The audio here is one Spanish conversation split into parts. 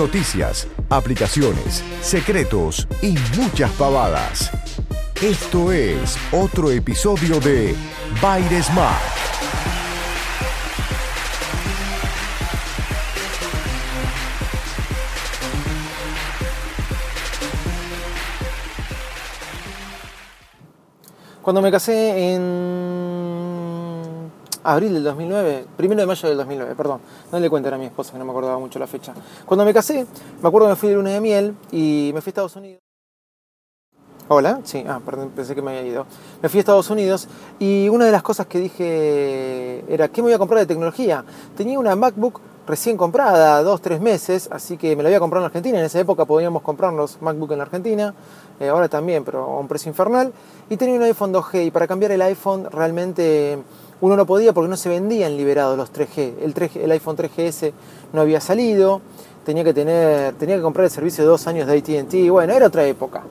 Noticias, aplicaciones, secretos y muchas pavadas. Esto es otro episodio de Baires Mac. Cuando me casé en abril del 2009, primero de mayo del 2009, perdón, no le cuenten a mi esposa que no me acordaba mucho la fecha. Cuando me casé, me acuerdo que me fui de luna de miel y me fui a Estados Unidos. Hola, sí, ah, perdón, pensé que me había ido. Me fui a Estados Unidos y una de las cosas que dije era, ¿qué me voy a comprar de tecnología? Tenía una MacBook recién comprada, dos, tres meses, así que me la había comprado en Argentina. En esa época podíamos comprarnos MacBook en la Argentina, eh, ahora también, pero a un precio infernal. Y tenía un iPhone 2G y para cambiar el iPhone realmente uno no podía porque no se vendían liberados los 3G. El, 3G, el iPhone 3GS no había salido, tenía que, tener, tenía que comprar el servicio de dos años de ATT, bueno, era otra época.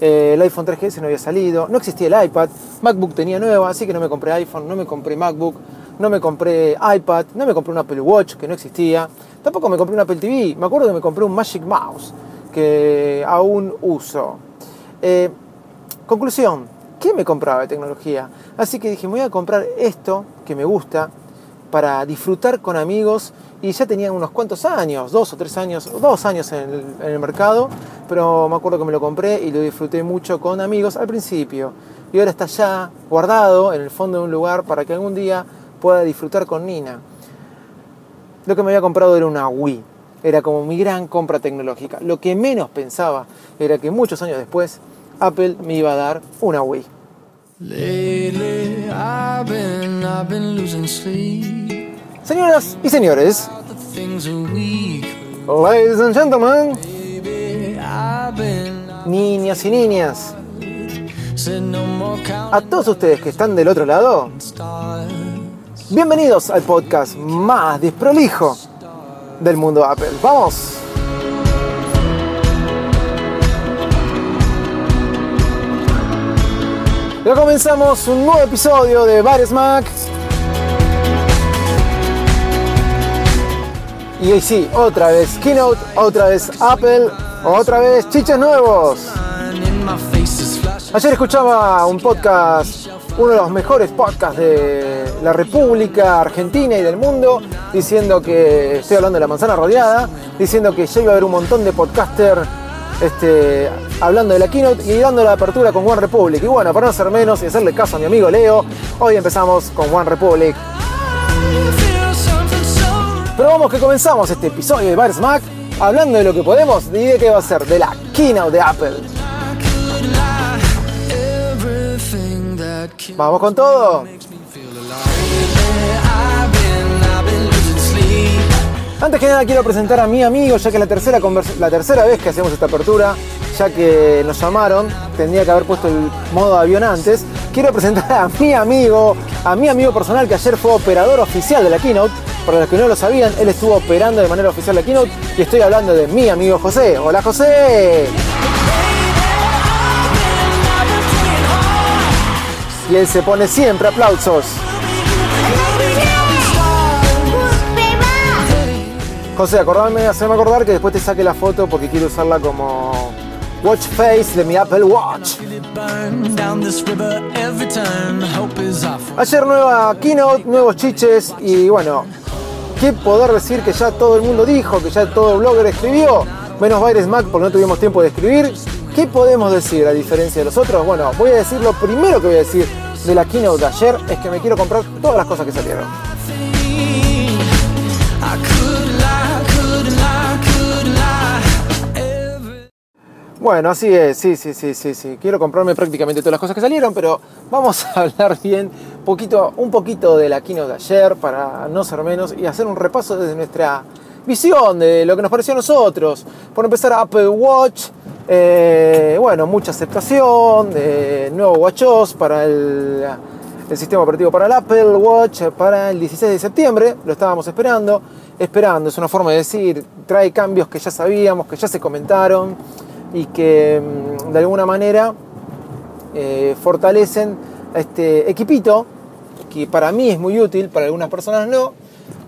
Eh, el iPhone 3GS no había salido, no existía el iPad, MacBook tenía nueva, así que no me compré iPhone, no me compré MacBook, no me compré iPad, no me compré un Apple Watch que no existía, tampoco me compré un Apple TV, me acuerdo que me compré un Magic Mouse que aún uso. Eh, conclusión, ¿qué me compraba de tecnología? Así que dije, voy a comprar esto que me gusta para disfrutar con amigos y ya tenía unos cuantos años, dos o tres años, dos años en el, en el, mercado, pero me acuerdo que me lo compré y lo disfruté mucho con amigos al principio. Y ahora está ya guardado en el fondo de un lugar para que algún día pueda disfrutar con Nina. Lo que me había comprado era una Wii, era como mi gran compra tecnológica. Lo que menos pensaba era que muchos años después Apple me iba a dar una Wii. Señoras y señores, ladies and gentlemen, niñas y niñas, a todos ustedes que están del otro lado, bienvenidos al podcast más desprolijo del mundo Apple. ¡Vamos! Ya comenzamos un nuevo episodio de Bares Mac. Y sí, otra vez Keynote, otra vez Apple, otra vez chiches nuevos. Ayer escuchaba un podcast, uno de los mejores podcasts de la República Argentina y del mundo, diciendo que, estoy hablando de la manzana rodeada, diciendo que ya iba a haber un montón de podcasters este, hablando de la keynote y dando la apertura con One Republic. Y bueno, para no ser menos y hacerle caso a mi amigo Leo, hoy empezamos con One Republic. Pero vamos que comenzamos este episodio de Bar Smack hablando de lo que podemos y de qué va a ser, de la keynote de Apple. Vamos con todo. Antes que nada quiero presentar a mi amigo, ya que es la tercera, la tercera vez que hacemos esta apertura, ya que nos llamaron, tendría que haber puesto el modo avión antes. Quiero presentar a mi amigo, a mi amigo personal que ayer fue operador oficial de la Keynote. Para los que no lo sabían, él estuvo operando de manera oficial la Keynote y estoy hablando de mi amigo José. Hola José. Y él se pone siempre aplausos. José, acordame, haceme acordar que después te saque la foto porque quiero usarla como watch face de mi Apple Watch. Ayer nueva keynote, nuevos chiches y bueno, qué poder decir que ya todo el mundo dijo, que ya todo blogger escribió, menos Baires Mac porque no tuvimos tiempo de escribir. ¿Qué podemos decir a diferencia de los otros? Bueno, voy a decir lo primero que voy a decir de la keynote de ayer es que me quiero comprar todas las cosas que salieron. Bueno, así es, sí, sí, sí, sí, sí. Quiero comprarme prácticamente todas las cosas que salieron, pero vamos a hablar bien poquito, un poquito de la keynote de ayer para no ser menos y hacer un repaso desde nuestra visión de lo que nos pareció a nosotros. Por empezar, Apple Watch, eh, bueno, mucha aceptación, de nuevo WatchOS para el, el sistema operativo para el Apple Watch para el 16 de septiembre, lo estábamos esperando. Esperando, es una forma de decir, trae cambios que ya sabíamos, que ya se comentaron y que mm, de alguna manera eh, fortalecen este equipito, que para mí es muy útil, para algunas personas no,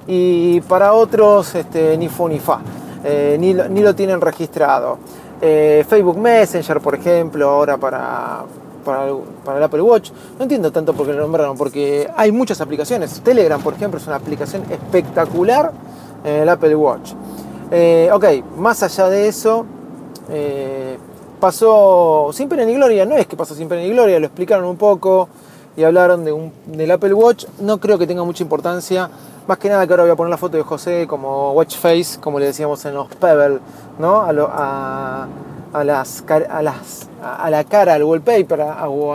y para otros este, ni fu ni fa, eh, ni, lo, ni lo tienen registrado. Eh, Facebook Messenger, por ejemplo, ahora para, para, para el Apple Watch. No entiendo tanto por qué lo nombraron, porque hay muchas aplicaciones. Telegram, por ejemplo, es una aplicación espectacular en el Apple Watch. Ok, más allá de eso, eh, pasó sin pena ni gloria. No es que pasó sin pena ni gloria, lo explicaron un poco y hablaron de un- del Apple Watch. No creo que tenga mucha importancia. Más que nada que ahora voy a poner la foto de José como watch face, como le decíamos en los Pebble, ¿no? A, lo- a- las, a, las, a la cara, al wallpaper a- o,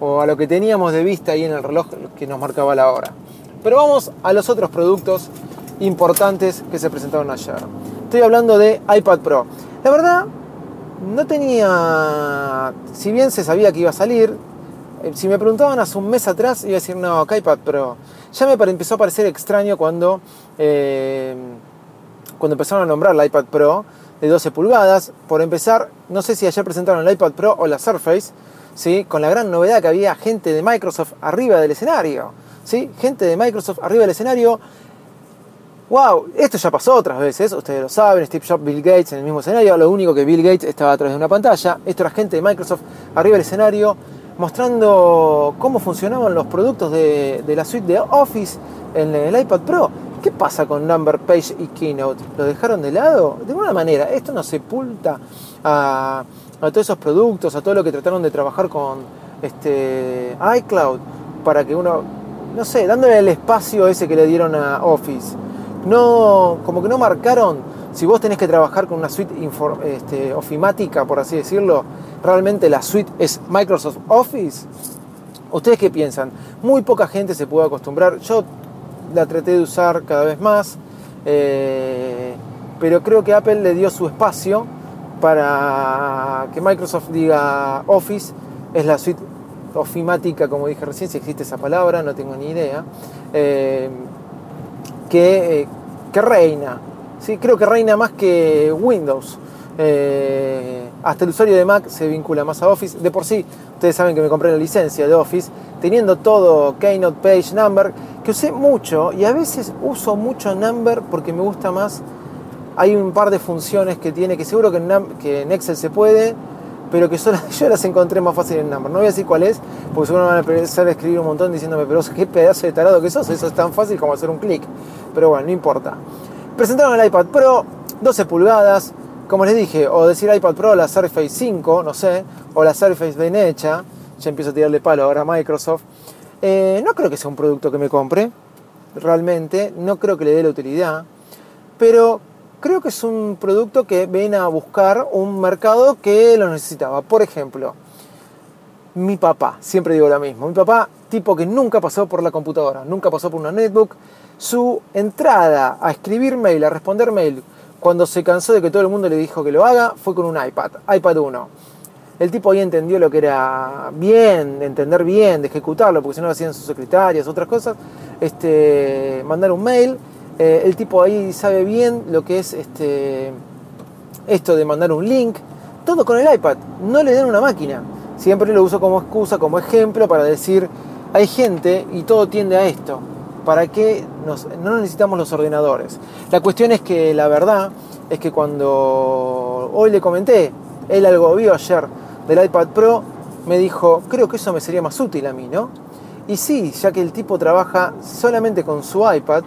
o a lo que teníamos de vista ahí en el reloj que nos marcaba la hora. Pero vamos a los otros productos importantes que se presentaron ayer. Estoy hablando de iPad Pro. La verdad, no tenía, si bien se sabía que iba a salir, eh, si me preguntaban hace un mes atrás, iba a decir, no, ¿qué iPad Pro? Ya me empezó a parecer extraño cuando, eh, cuando empezaron a nombrar la iPad Pro de 12 pulgadas. Por empezar, no sé si ayer presentaron el iPad Pro o la Surface, ¿sí? con la gran novedad que había gente de Microsoft arriba del escenario. ¿sí? Gente de Microsoft arriba del escenario Wow, esto ya pasó otras veces, ustedes lo saben, Steve Jobs, Bill Gates en el mismo escenario, lo único que Bill Gates estaba a través de una pantalla, esto era gente de Microsoft arriba del escenario mostrando cómo funcionaban los productos de, la suite de Office en el iPad Pro. ¿Qué pasa con Number Page y Keynote? ¿Lo dejaron de lado? De alguna manera, esto no sepulta a, a todos esos productos, a todo lo que trataron de trabajar con este, iCloud para que uno, no sé, dándole el espacio ese que le dieron a Office no, como que no marcaron, si vos tenés que trabajar con una suite este, ofimática, por así decirlo, realmente la suite es Microsoft Office. ¿Ustedes qué piensan? Muy poca gente se puede acostumbrar. Yo la traté de usar cada vez más, eh, pero creo que Apple le dio su espacio para que Microsoft diga Office es la suite ofimática, como dije recién, si existe esa palabra, no tengo ni idea. Eh, que, eh, reina. ¿sí? Creo que reina más que Windows. Eh, hasta el usuario de Mac se vincula más a Office. De por sí, ustedes saben que me compré la licencia de Office, teniendo todo Keynote, Page, Number, que usé mucho y a veces uso mucho Number porque me gusta más. Hay un par de funciones que tiene que seguro que en Excel se puede, pero que solo, yo las encontré más fácil en Number. No voy a decir cuál es, porque seguro van a empezar a escribir un montón diciéndome, pero qué pedazo de tarado que sos, eso es tan fácil como hacer un clic. Pero bueno, no importa. Presentaron el iPad Pro, 12 pulgadas, como les dije, o decir iPad Pro, la Surface 5, no sé, o la Surface bien hecha, ya empiezo a tirarle palo ahora a Microsoft. Eh, no creo que sea un producto que me compre, realmente, no creo que le dé la utilidad, pero creo que es un producto que viene a buscar un mercado que lo necesitaba. Por ejemplo, mi papá, siempre digo lo mismo, mi papá, tipo que nunca pasó por la computadora, nunca pasó por una netbook, su entrada a escribir mail, a responder mail, cuando se cansó de que todo el mundo le dijo que lo haga, fue con un iPad, iPad 1. El tipo ahí entendió lo que era bien, de entender bien, de ejecutarlo, porque si no lo hacían sus secretarias, otras cosas, este, mandar un mail. Eh, el tipo ahí sabe bien lo que es este, esto de mandar un link, todo con el iPad, no le den una máquina. Siempre lo uso como excusa, como ejemplo para decir, hay gente y todo tiende a esto. ¿Para qué nos- no necesitamos los ordenadores? La cuestión es que la verdad es que cuando hoy le comenté, él algo vio ayer del iPad Pro, me dijo, creo que eso me sería más útil a mí, ¿no? Y sí, ya que el tipo trabaja solamente con su iPad,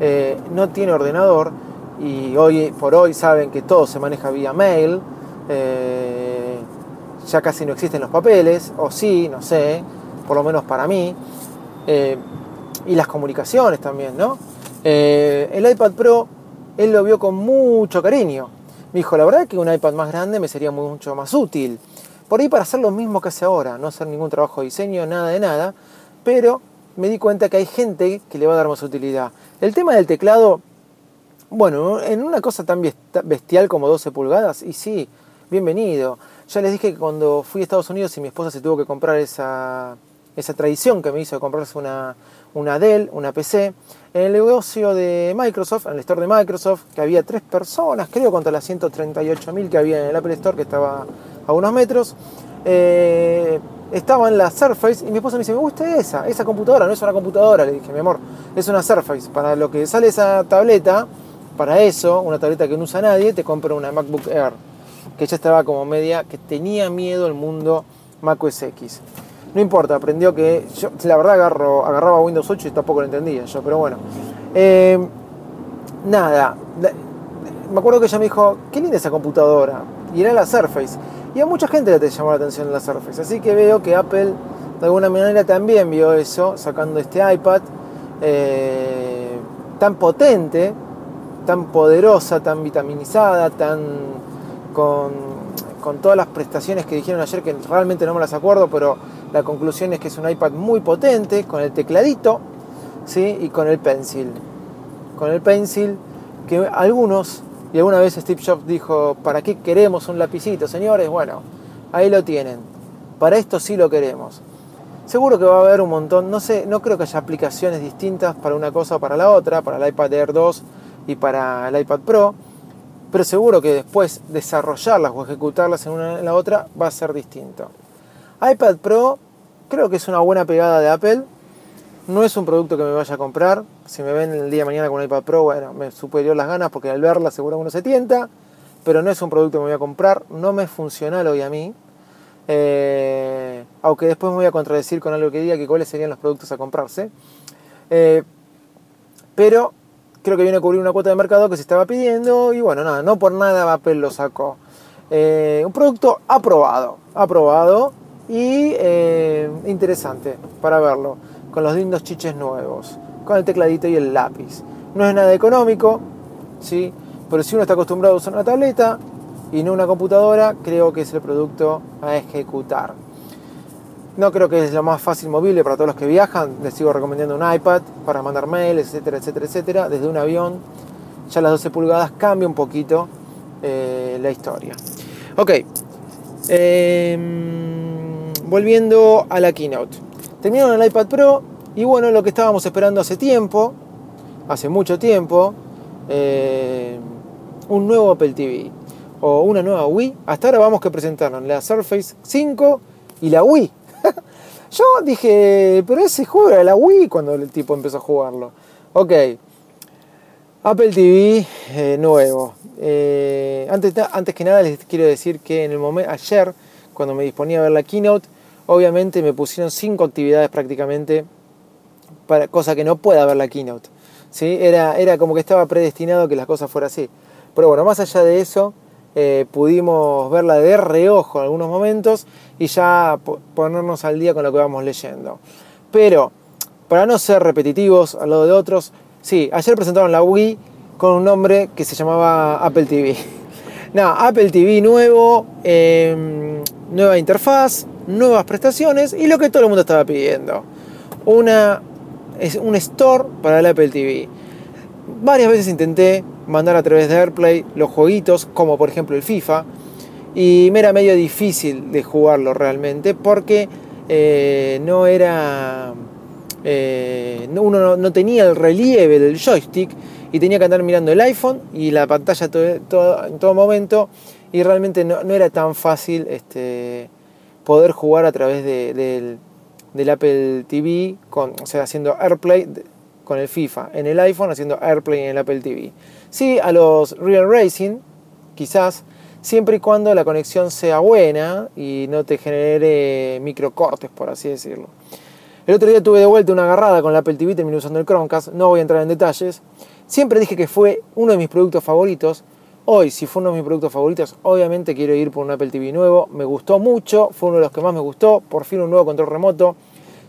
eh, no tiene ordenador y hoy por hoy saben que todo se maneja vía mail, eh, ya casi no existen los papeles, o sí, no sé, por lo menos para mí, eh, y las comunicaciones también, ¿no? El iPad Pro, él lo vio con mucho cariño. Me dijo, la verdad que un iPad más grande me sería mucho más útil. Por ahí para hacer lo mismo que hace ahora, no hacer ningún trabajo de diseño, nada de nada, pero me di cuenta que hay gente que le va a dar más utilidad. El tema del teclado Bueno, en una cosa tan best- bestial como 12 pulgadas, y sí, bienvenido. Ya les dije que cuando fui a Estados Unidos y mi esposa se tuvo que comprar esa, esa tradición que me hizo de comprarse una, una Dell, una PC, en el negocio de Microsoft, en el store de Microsoft, que había tres personas, creo, contra las 138.000 que había en el Apple Store, que estaba a unos metros, eh, estaba en la Surface y mi esposa me dice, me gusta esa, esa computadora, no es una computadora, le dije, mi amor, es una Surface. Para lo que sale esa tableta, para eso, una tableta que no usa nadie, te compra una MacBook Air, que ya estaba como media, que tenía miedo el mundo Mac OS X. No importa, aprendió que yo, la verdad, agarro, agarraba Windows 8 y tampoco lo entendía yo, pero bueno. Eh, nada, me acuerdo que ella me dijo, qué linda esa computadora, y era la Surface. Y a mucha gente le llamó la atención la Surface, así que veo que Apple de alguna manera también vio eso, sacando este iPad eh, tan potente, tan poderosa, tan vitaminizada, tan con, con todas las prestaciones que dijeron ayer, que realmente no me las acuerdo, pero la conclusión es que es un iPad muy potente, con el tecladito ¿sí? y con el pencil. Con el pencil, que algunos, y alguna vez Steve Jobs dijo, ¿para qué queremos un lapicito, señores? Bueno, ahí lo tienen. Para esto sí lo queremos. Seguro que va a haber un montón, no sé, no creo que haya aplicaciones distintas para una cosa o para la otra, para el iPad Air 2 y para el iPad Pro, pero seguro que después desarrollarlas o ejecutarlas en una en la otra va a ser distinto. iPad Pro creo que es una buena pegada de Apple. No es un producto que me vaya a comprar. Si me ven el día de mañana con un iPad Pro, bueno, me superior las ganas porque al verla seguro uno se tienta. Pero no es un producto que me voy a comprar. No me es funcional hoy a mí. Eh, aunque después me voy a contradecir con algo que diga que cuáles serían los productos a comprarse. Eh, pero creo que viene a cubrir una cuota de mercado que se estaba pidiendo y bueno, nada, no por nada Apple lo sacó. Eh, un producto aprobado, aprobado y interesante para verlo, con los lindos chiches nuevos, con el tecladito y el lápiz. No es nada económico, ¿sí? pero si uno está acostumbrado a usar una tableta y no una computadora, creo que es el producto a ejecutar. No creo que es lo más fácil movible para todos los que viajan. Les sigo recomendando un iPad para mandar mails, etcétera, etcétera, etcétera. Desde un avión, ya las 12 pulgadas cambia un poquito eh, la historia. Ok. Eh, volviendo a la keynote. Terminaron el iPad Pro y bueno, lo que estábamos esperando hace tiempo, hace mucho tiempo, eh, un nuevo Apple TV o una nueva Wii. Hasta ahora vamos que presentaron la Surface 5 y la Wii. Yo dije, pero ese juego era la Wii cuando el tipo empezó a jugarlo. Ok, Apple TV eh, nuevo. Eh, antes, antes que nada les quiero decir que en el momento ayer, cuando me disponía a ver la keynote, obviamente me pusieron cinco actividades prácticamente, para, cosa que no pueda ver la keynote. ¿sí? Era, era como que estaba predestinado que las cosas fueran así. Pero bueno, más allá de eso, eh, pudimos verla de reojo en algunos momentos y ya ponernos al día con lo que vamos leyendo. Pero, para no ser repetitivos al lado de otros, sí, ayer presentaron la Wii con un nombre que se llamaba Apple TV. no, Apple TV nuevo, eh, nueva interfaz, nuevas prestaciones y lo que todo el mundo estaba pidiendo. Una, es un store para el Apple TV. Varias veces intenté mandar a través de AirPlay los jueguitos, como por ejemplo el FIFA, y me era medio difícil de jugarlo realmente porque eh, no era. Eh, uno no, tenía el relieve del joystick y tenía que andar mirando el iPhone y la pantalla todo, todo, en todo momento y realmente no, no era tan fácil este, poder jugar a través de, del, Apple TV, o sea, haciendo AirPlay con el FIFA en el iPhone, haciendo AirPlay en el Apple TV. Sí, a los Real Racing, quizás, siempre y cuando la conexión sea buena y no te genere microcortes, por así decirlo. El otro día tuve de vuelta una agarrada con la Apple TV, terminé usando el Chromecast, no voy a entrar en detalles. Siempre dije que fue uno de mis productos favoritos. Hoy, si fue uno de mis productos favoritos, obviamente quiero ir por un Apple TV nuevo. Me gustó mucho, fue uno de los que más me gustó. Por fin un nuevo control remoto.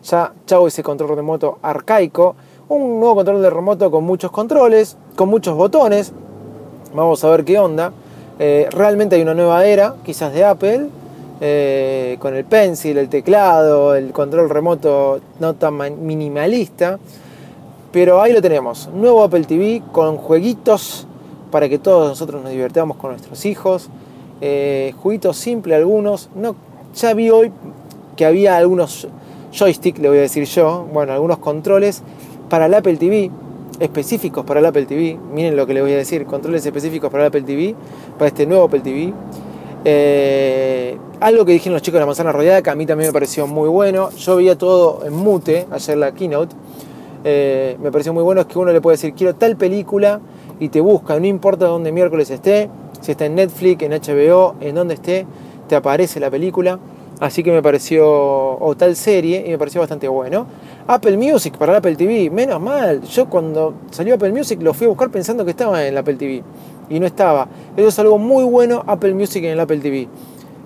Ya, chao ese control remoto arcaico. Un nuevo control de remoto con muchos controles, con muchos botones. Vamos a ver qué onda. Eh, realmente hay una nueva era, quizás de Apple, eh, con el pencil, el teclado, el control remoto no tan minimalista. Pero ahí lo tenemos, nuevo Apple TV con jueguitos para que todos nosotros nos divertamos con nuestros hijos. Eh, jueguitos simples algunos. No, ya vi hoy que había algunos joystick, le voy a decir yo, bueno, algunos controles para el Apple TV, específicos para el Apple TV. Miren lo que le voy a decir, controles específicos para el Apple TV, para este nuevo Apple TV. Eh, algo que dijeron los chicos de la manzana rodeada, que a mí también me pareció muy bueno. Yo veía todo en mute ayer la keynote. Eh, me pareció muy bueno es que uno le puede decir quiero tal película y te busca, no importa dónde miércoles esté, si está en Netflix, en HBO, en donde esté, te aparece la película. Así que me pareció, o tal serie, y me pareció bastante bueno. Apple Music para el Apple TV, menos mal. Yo cuando salió Apple Music lo fui a buscar pensando que estaba en el Apple TV. Y no estaba. Eso es algo muy bueno, Apple Music en el Apple TV.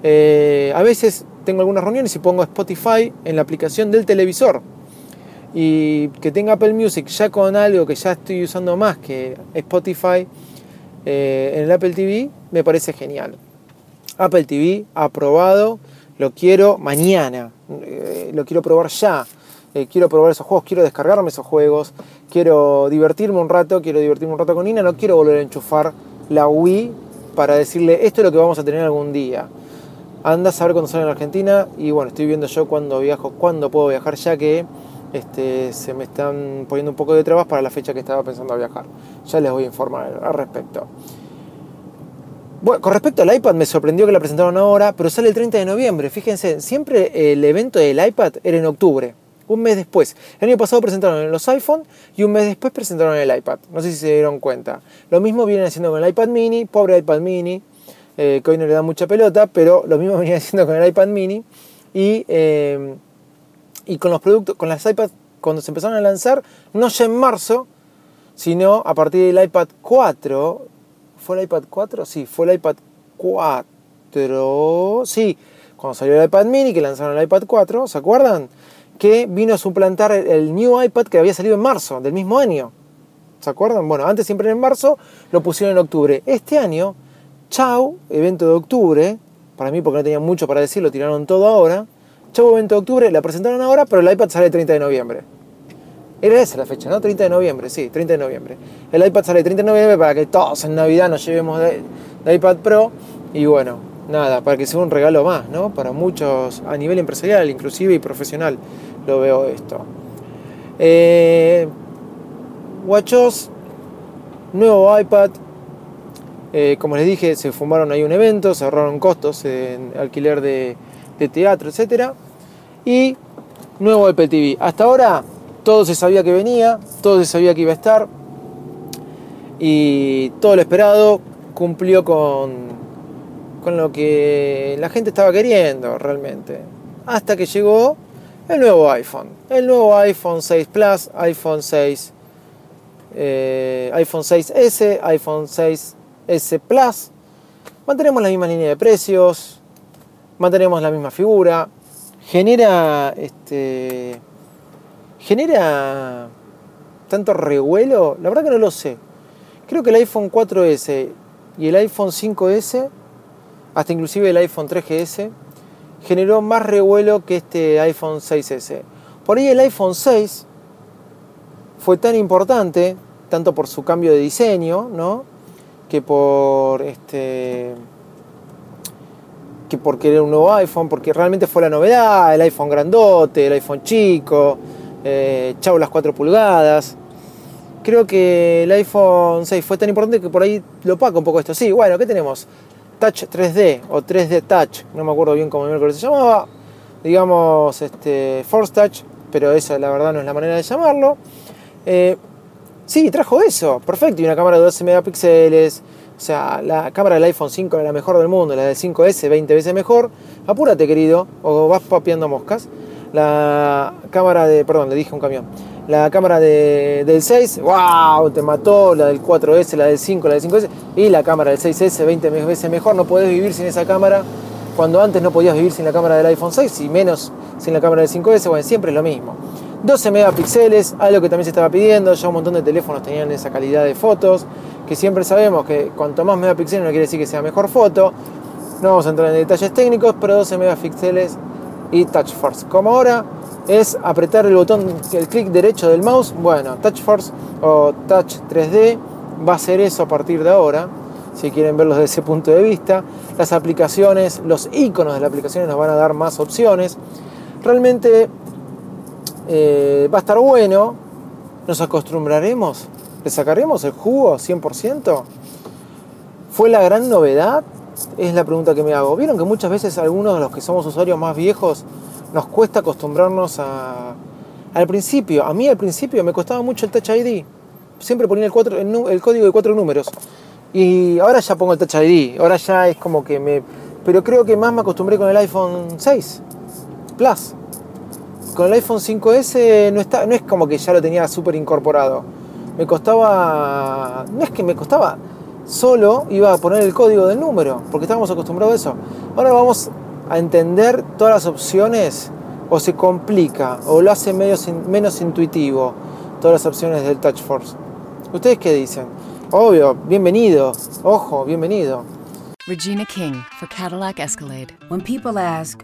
Eh, a veces tengo algunas reuniones y pongo Spotify en la aplicación del televisor. Y que tenga Apple Music ya con algo que ya estoy usando más que Spotify eh, en el Apple TV, me parece genial. Apple TV aprobado lo quiero mañana, eh, lo quiero probar ya. Eh, quiero probar esos juegos, quiero descargarme esos juegos, quiero divertirme un rato, quiero divertirme un rato con Nina, no quiero volver a enchufar la Wii para decirle esto es lo que vamos a tener algún día. Anda a saber cuándo sale en Argentina y bueno, estoy viendo yo cuándo viajo, cuándo puedo viajar ya que este, se me están poniendo un poco de trabas para la fecha que estaba pensando viajar. Ya les voy a informar al respecto. Bueno, con respecto al iPad, me sorprendió que la presentaron ahora, pero sale el 30 de noviembre. Fíjense, siempre el evento del iPad era en octubre, un mes después. El año pasado presentaron los iPhone y un mes después presentaron el iPad. No sé si se dieron cuenta. Lo mismo vienen haciendo con el iPad mini, pobre iPad mini, eh, que hoy no le da mucha pelota, pero lo mismo venían haciendo con el iPad mini. Y, eh, y con los productos, con las iPads, cuando se empezaron a lanzar, no ya en marzo, sino a partir del iPad 4, ¿Fue el iPad 4? Sí, fue el iPad 4. Sí, cuando salió el iPad mini, que lanzaron el iPad 4, ¿se acuerdan? Que vino a suplantar el New iPad que había salido en marzo del mismo año. ¿Se acuerdan? Bueno, antes siempre en marzo, lo pusieron en octubre. Este año, chau, evento de octubre, para mí porque no tenía mucho para decir, lo tiraron todo ahora. Chau, evento de octubre, la presentaron ahora, pero el iPad sale el 30 de noviembre. Era esa la fecha, ¿no? 30 de noviembre, sí, 30 de noviembre. El iPad sale el 30 de noviembre para que todos en Navidad nos llevemos de, iPad Pro. Y bueno, nada, para que sea un regalo más, ¿no? Para muchos a nivel empresarial, inclusive y profesional, lo veo esto. Eh, nuevo iPad. Eh, como les dije, se fumaron ahí un evento, se ahorraron costos en alquiler de, de teatro, etc. Y nuevo Apple TV. Hasta ahora todo se sabía que venía, todo se sabía que iba a estar y todo lo esperado cumplió con, con lo que la gente estaba queriendo realmente. Hasta que llegó el nuevo iPhone. El nuevo iPhone 6 Plus, iPhone 6, eh, iPhone 6S, iPhone 6S Plus. Mantenemos la misma línea de precios, mantenemos la misma figura. Genera este ¿Genera tanto revuelo? La verdad que no lo sé. Creo que el iPhone 4S y el iPhone 5S, hasta inclusive el iPhone 3GS, generó más revuelo que este iPhone 6S. Por ahí el iPhone 6 fue tan importante, tanto por su cambio de diseño, ¿no? que por este que porque era un nuevo iPhone, porque realmente fue la novedad, el iPhone grandote, el iPhone chico, eh, chau las 4 pulgadas. Creo que el iPhone 6 fue tan importante que por ahí lo opaca un poco esto. Sí, bueno, ¿qué tenemos? Touch 3D o 3D Touch, no me acuerdo bien cómo se llamaba. Digamos, este, Force Touch, pero esa la verdad no es la manera de llamarlo. Eh, sí, trajo eso, perfecto, y una cámara de 12 megapíxeles. O sea, la cámara del iPhone 5 era la mejor del mundo, la del 5S 20 veces mejor. Apúrate, querido, o vas papeando moscas. La cámara de, perdón, le dije un camión, la cámara de, del 6, wow, te mató, la del 4S, la del 5, la del 5S, y la cámara del 6S 20 veces mejor, no podés vivir sin esa cámara, cuando antes no podías vivir sin la cámara del iPhone 6 y menos sin la cámara del 5S, bueno, siempre es lo mismo. 12 megapíxeles, algo que también se estaba pidiendo, ya un montón de teléfonos tenían esa calidad de fotos, que siempre sabemos que cuanto más megapíxeles no quiere decir que sea mejor foto, no vamos a entrar en detalles técnicos, pero 12 megapíxeles y Touch Force. Como ahora es apretar el botón, el clic derecho del mouse, bueno, Touch Force o Touch 3D va a ser eso a partir de ahora, si quieren verlo desde ese punto de vista. Las aplicaciones, los iconos de las aplicaciones nos van a dar más opciones. Realmente eh, va a estar bueno, nos acostumbraremos, le sacaremos el jugo 100%. ¿Fue la gran novedad? Es la pregunta que me hago. Vieron que muchas veces algunos de los que somos usuarios más viejos nos cuesta acostumbrarnos a, al principio. A mí al principio me costaba mucho el Touch ID. Siempre ponía el, cuatro- el el código de cuatro números. Y ahora ya pongo el Touch ID. Ahora ya es como que me... Pero creo que más me acostumbré con el iPhone 6 Plus. Con el iPhone 5S no, está, no es como que ya lo tenía súper incorporado. Me costaba... No es que me costaba. Solo iba a poner el código del número. Porque estábamos acostumbrados a eso. Ahora vamos a entender todas las opciones. O se complica. O lo hace medio menos intuitivo. Todas las opciones del Touch Force. ¿Ustedes qué dicen? Obvio, bienvenido. Ojo, bienvenido. Regina King for Cadillac Escalade. When people ask,